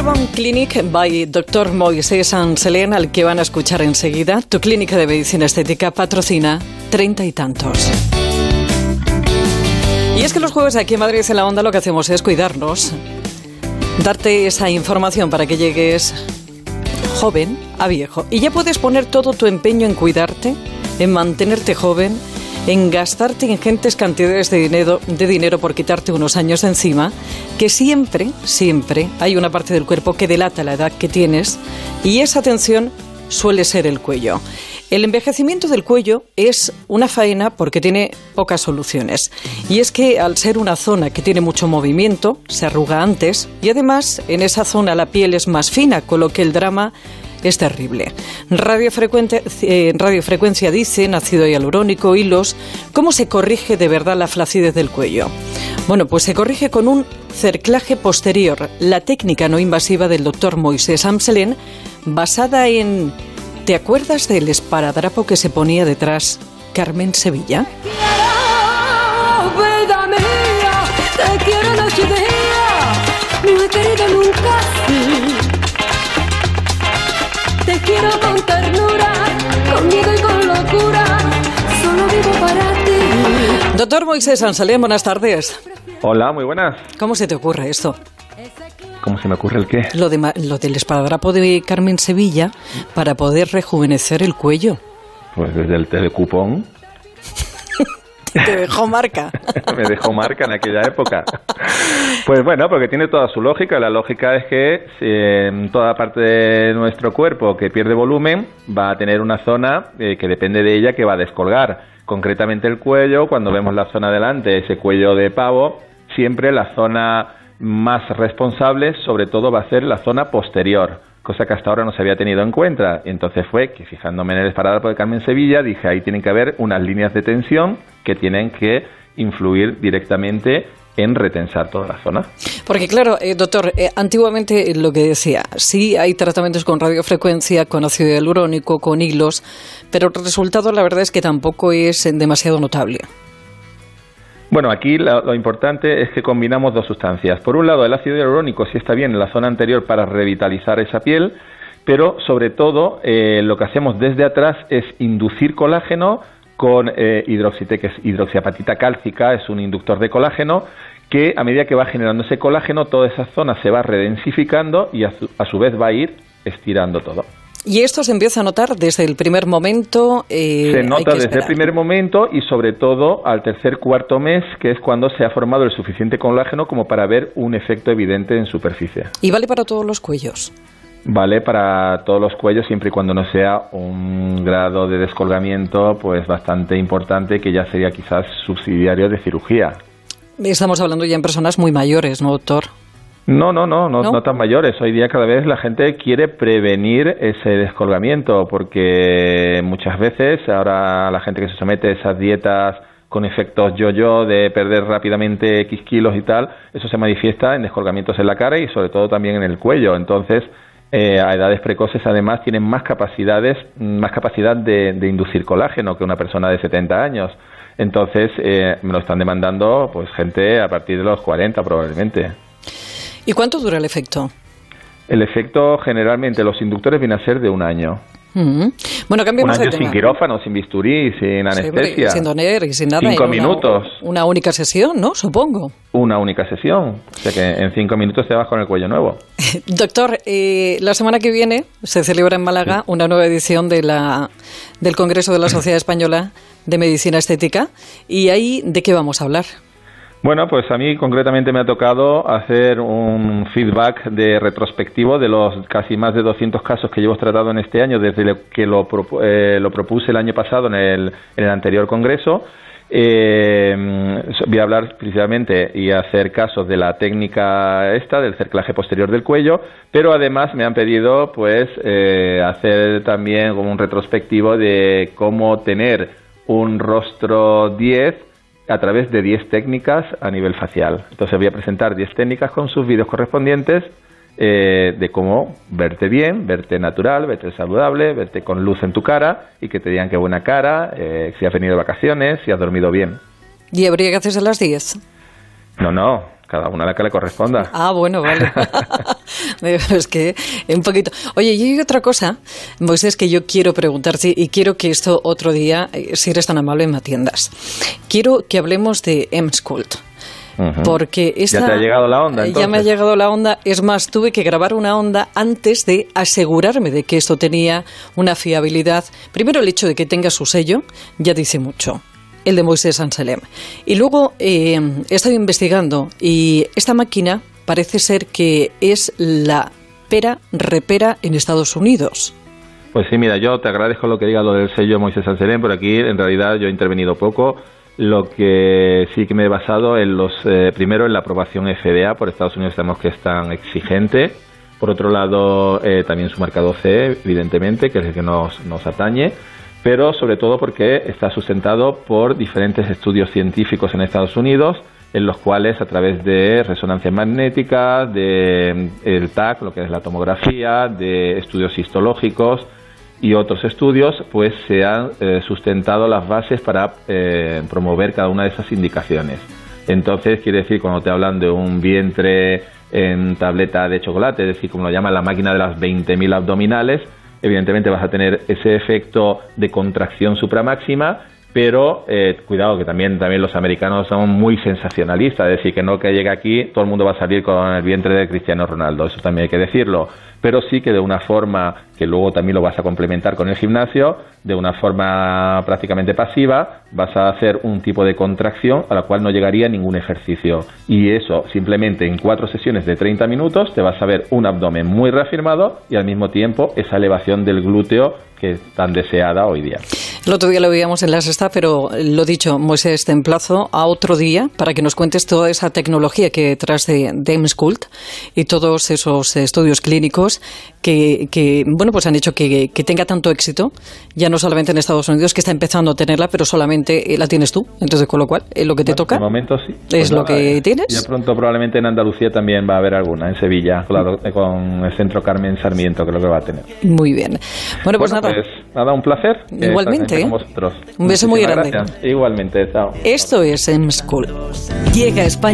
Urban Clinic by Dr. Moisés Anselén, al que van a escuchar enseguida. Tu clínica de medicina estética patrocina treinta y tantos. Y es que los jueves aquí en Madrid en la Onda lo que hacemos es cuidarnos, darte esa información para que llegues joven a viejo. Y ya puedes poner todo tu empeño en cuidarte, en mantenerte joven en gastarte ingentes cantidades de dinero, por quitarte unos años de encima, que siempre, siempre hay una parte del cuerpo que delata la edad que tienes y esa atención suele ser el cuello. El envejecimiento del cuello es una faena porque tiene pocas soluciones. Y es que al ser una zona que tiene mucho movimiento, se arruga antes y además en esa zona la piel es más fina, con lo que el drama es terrible. Eh, radiofrecuencia dice, nacido hialurónico, hilos, ¿cómo se corrige de verdad la flacidez del cuello? Bueno, pues se corrige con un cerclaje posterior, la técnica no invasiva del doctor Moisés Amselén, basada en... ¿Te acuerdas del esparadrapo que se ponía detrás Carmen Sevilla? Quiero, no he querido nunca Doctor Moisés Ansalén, buenas tardes. Hola, muy buenas. ¿Cómo se te ocurre esto? ¿Cómo se me ocurre el qué? Lo, de, lo del esparadrapo de Carmen Sevilla para poder rejuvenecer el cuello. Pues desde el Te dejó marca. Me dejó marca en aquella época. Pues bueno, porque tiene toda su lógica. La lógica es que en toda parte de nuestro cuerpo que pierde volumen va a tener una zona eh, que depende de ella que va a descolgar. Concretamente el cuello, cuando vemos la zona delante, ese cuello de pavo, siempre la zona más responsable sobre todo va a ser la zona posterior cosa que hasta ahora no se había tenido en cuenta. Entonces fue que fijándome en el esparadrapo de Carmen Sevilla, dije ahí tienen que haber unas líneas de tensión que tienen que influir directamente en retensar toda la zona. Porque claro, eh, doctor, eh, antiguamente lo que decía, sí hay tratamientos con radiofrecuencia, con ácido hialurónico, con hilos, pero el resultado la verdad es que tampoco es demasiado notable. Bueno, aquí lo, importante es que combinamos dos sustancias. Por un lado, el ácido hialurónico sí está bien en la zona anterior para revitalizar esa piel, pero sobre todo eh, lo que hacemos desde atrás es inducir colágeno con eh, que es hidroxiapatita cálcica, es un inductor de colágeno, que a medida que va generando ese colágeno, toda esa zona se va redensificando y a su, vez va a ir estirando todo. ¿Y esto se empieza a notar desde el primer momento? Eh, se nota desde el primer momento y sobre todo al tercer cuarto mes, que es cuando se ha formado el suficiente colágeno como para ver un efecto evidente en superficie. ¿Y vale para todos los cuellos? Vale para todos los cuellos siempre y cuando no sea un grado de descolgamiento pues bastante importante que ya sería quizás subsidiario de cirugía. Estamos hablando ya en personas muy mayores, ¿no, doctor? No, no, no, no, no, tan mayores. Hoy día cada vez la gente quiere prevenir ese descolgamiento porque muchas veces ahora la gente que se somete a esas dietas con efectos yo-yo de perder rápidamente X kilos y tal, eso se manifiesta en descolgamientos en la cara y sobre todo también en el cuello. Entonces, eh, a edades precoces además tienen más capacidades, más capacidad de, inducir colágeno que una persona de 70 años. Entonces eh, me lo están demandando pues gente a partir de los 40 probablemente. ¿Y cuánto dura el efecto? El efecto generalmente los inductores viene a ser de un año. Bueno, cambiamos Un año sin quirófano, sin bisturí, sin anestesia. sin doner y sin nada. Cinco minutos. Una única sesión, ¿no? Supongo. Una única sesión. O sea que en cinco minutos te vas con el cuello nuevo. Doctor, eh, la semana que viene se celebra en Málaga una nueva edición de la, del Congreso de la Sociedad Española de Medicina Estética. ¿Y ahí de qué vamos a hablar? Bueno, pues a mí concretamente me ha tocado hacer un feedback de retrospectivo de los casi más de 200 casos que llevo tratado en este año desde que lo, eh, lo propuse el año pasado en el, en el anterior congreso. Eh, voy a hablar precisamente y hacer casos de la técnica esta del cerclaje posterior del cuello, pero además me han pedido pues eh, hacer también como un retrospectivo de cómo tener un rostro 10 a través de 10 técnicas a nivel facial. Entonces voy a presentar 10 técnicas con sus vídeos correspondientes eh, de cómo verte bien, verte natural, verte saludable, verte con luz en tu cara y que te digan qué buena cara, eh, si has venido de vacaciones, si has dormido bien. ¿Y habría que hacerse las 10? No, no. Cada una la que le corresponda. Ah, bueno, vale. es que un poquito. Oye, y hay otra cosa, Moisés, que yo quiero preguntarte y quiero que esto otro día, eh, si eres tan amable, me atiendas. Quiero que hablemos de M-Sculpt. Porque esta, ya te ha llegado la onda. Ya me ha llegado la onda. Es más, tuve que grabar una onda antes de asegurarme de que esto tenía una fiabilidad. Primero, el hecho de que tenga su sello ya dice mucho el de Moisés Anselem. Y luego eh, he estado investigando y esta máquina parece ser que es la pera repera en Estados Unidos. Pues sí, mira, yo te agradezco lo que diga lo del sello Moisés Anselem, pero aquí en realidad yo he intervenido poco. Lo que sí que me he basado en los, eh, primero en la aprobación FDA por Estados Unidos, sabemos que es tan exigente. Por otro lado, eh, también su marcado C, evidentemente, que es el que nos, nos atañe pero sobre todo porque está sustentado por diferentes estudios científicos en Estados Unidos, en los cuales a través de resonancias magnéticas, de el TAC, lo que es la tomografía, de estudios histológicos y otros estudios, pues se han eh, sustentado las bases para eh, promover cada una de esas indicaciones. Entonces, quiere decir, cuando te hablan de un vientre en tableta de chocolate, es decir, como lo llaman la máquina de las 20.000 abdominales, evidentemente vas a tener ese efecto de contracción supramáxima, pero eh, cuidado que también, también los americanos son muy sensacionalistas, es decir, que no que llegue aquí todo el mundo va a salir con el vientre de Cristiano Ronaldo, eso también hay que decirlo, pero sí que de una forma que luego también lo vas a complementar con el gimnasio, de una forma prácticamente pasiva, vas a hacer un tipo de contracción a la cual no llegaría ningún ejercicio. Y eso, simplemente en cuatro sesiones de 30 minutos, te vas a ver un abdomen muy reafirmado y al mismo tiempo esa elevación del glúteo que es tan deseada hoy día. El otro día lo veíamos en la sexta, pero lo dicho, Moisés, te emplazo a otro día para que nos cuentes toda esa tecnología que tras de Cult y todos esos estudios clínicos que, que bueno, pues han hecho que, que, tenga tanto éxito, ya no solamente en Estados Unidos, que está empezando a tenerla, pero solamente eh, la tienes tú. Entonces, con lo cual, es lo que te toca. De momento sí. Es pues lo que eh, tienes. Ya pronto, probablemente en Andalucía también va a haber alguna, en Sevilla, con el Centro Carmen Sarmiento, que es lo que va a tener. Muy bien. Bueno, pues nada. Pues, nada, un placer. Igualmente. Un beso muy grande. Igualmente, chao. Esto es M School. Llega a España